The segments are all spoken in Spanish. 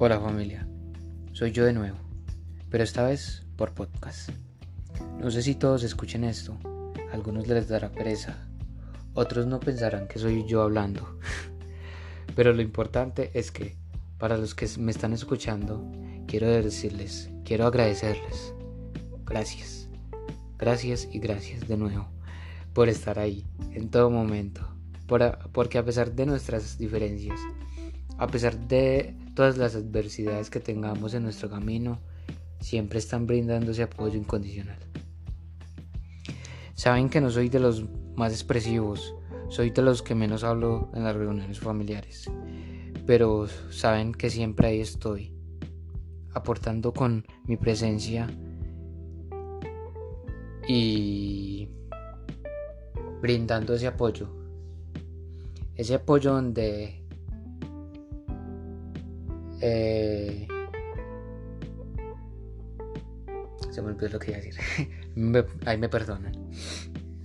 Hola familia, soy yo de nuevo, pero esta vez por podcast. No sé si todos escuchen esto, algunos les dará pereza, otros no pensarán que soy yo hablando, pero lo importante es que para los que me están escuchando, quiero decirles, quiero agradecerles, gracias, gracias y gracias de nuevo por estar ahí en todo momento, porque a pesar de nuestras diferencias, a pesar de todas las adversidades que tengamos en nuestro camino, siempre están brindándose apoyo incondicional. Saben que no soy de los más expresivos, soy de los que menos hablo en las reuniones familiares, pero saben que siempre ahí estoy, aportando con mi presencia y brindando ese apoyo. Ese apoyo donde eh, se me olvidó lo que iba a decir. ahí me perdonan.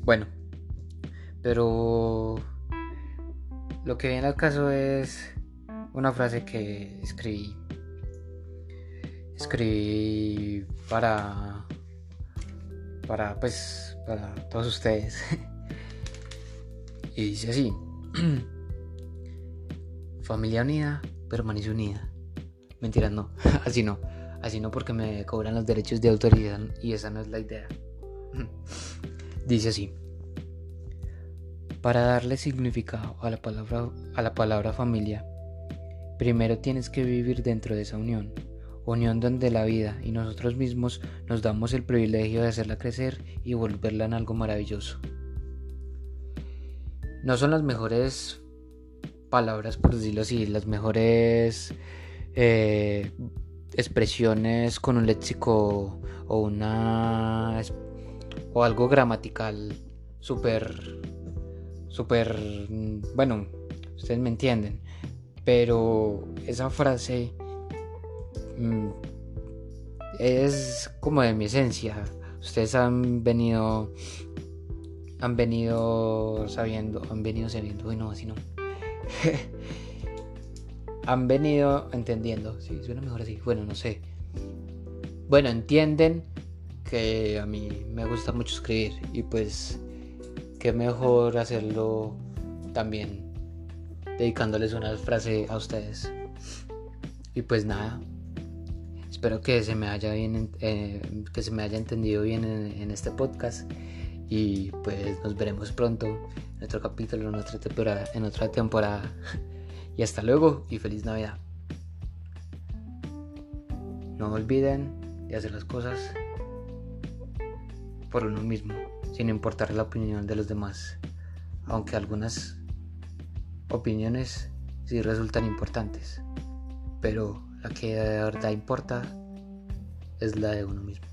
Bueno, pero lo que viene al caso es una frase que escribí. Escribí para. Para, pues, para todos ustedes. y dice así: Familia unida permanece unida. Mentira, no, así no. Así no porque me cobran los derechos de autoridad y esa no es la idea. Dice así. Para darle significado a la palabra, a la palabra familia, primero tienes que vivir dentro de esa unión. Unión donde la vida y nosotros mismos nos damos el privilegio de hacerla crecer y volverla en algo maravilloso. No son las mejores palabras, por decirlo así, las mejores eh, expresiones con un léxico o una o algo gramatical súper súper bueno ustedes me entienden pero esa frase mm, es como de mi esencia. Ustedes han venido han venido sabiendo han venido sabiendo bueno así no han venido entendiendo. Sí, suena mejor así. Bueno, no sé. Bueno, entienden que a mí me gusta mucho escribir y pues qué mejor hacerlo también dedicándoles una frase a ustedes. Y pues nada, espero que se me haya bien, eh, que se me haya entendido bien en, en, este podcast y pues nos veremos pronto en otro capítulo, en otra temporada, en otra temporada. Y hasta luego y feliz Navidad. No olviden de hacer las cosas por uno mismo, sin importar la opinión de los demás, aunque algunas opiniones sí resultan importantes, pero la que de verdad importa es la de uno mismo.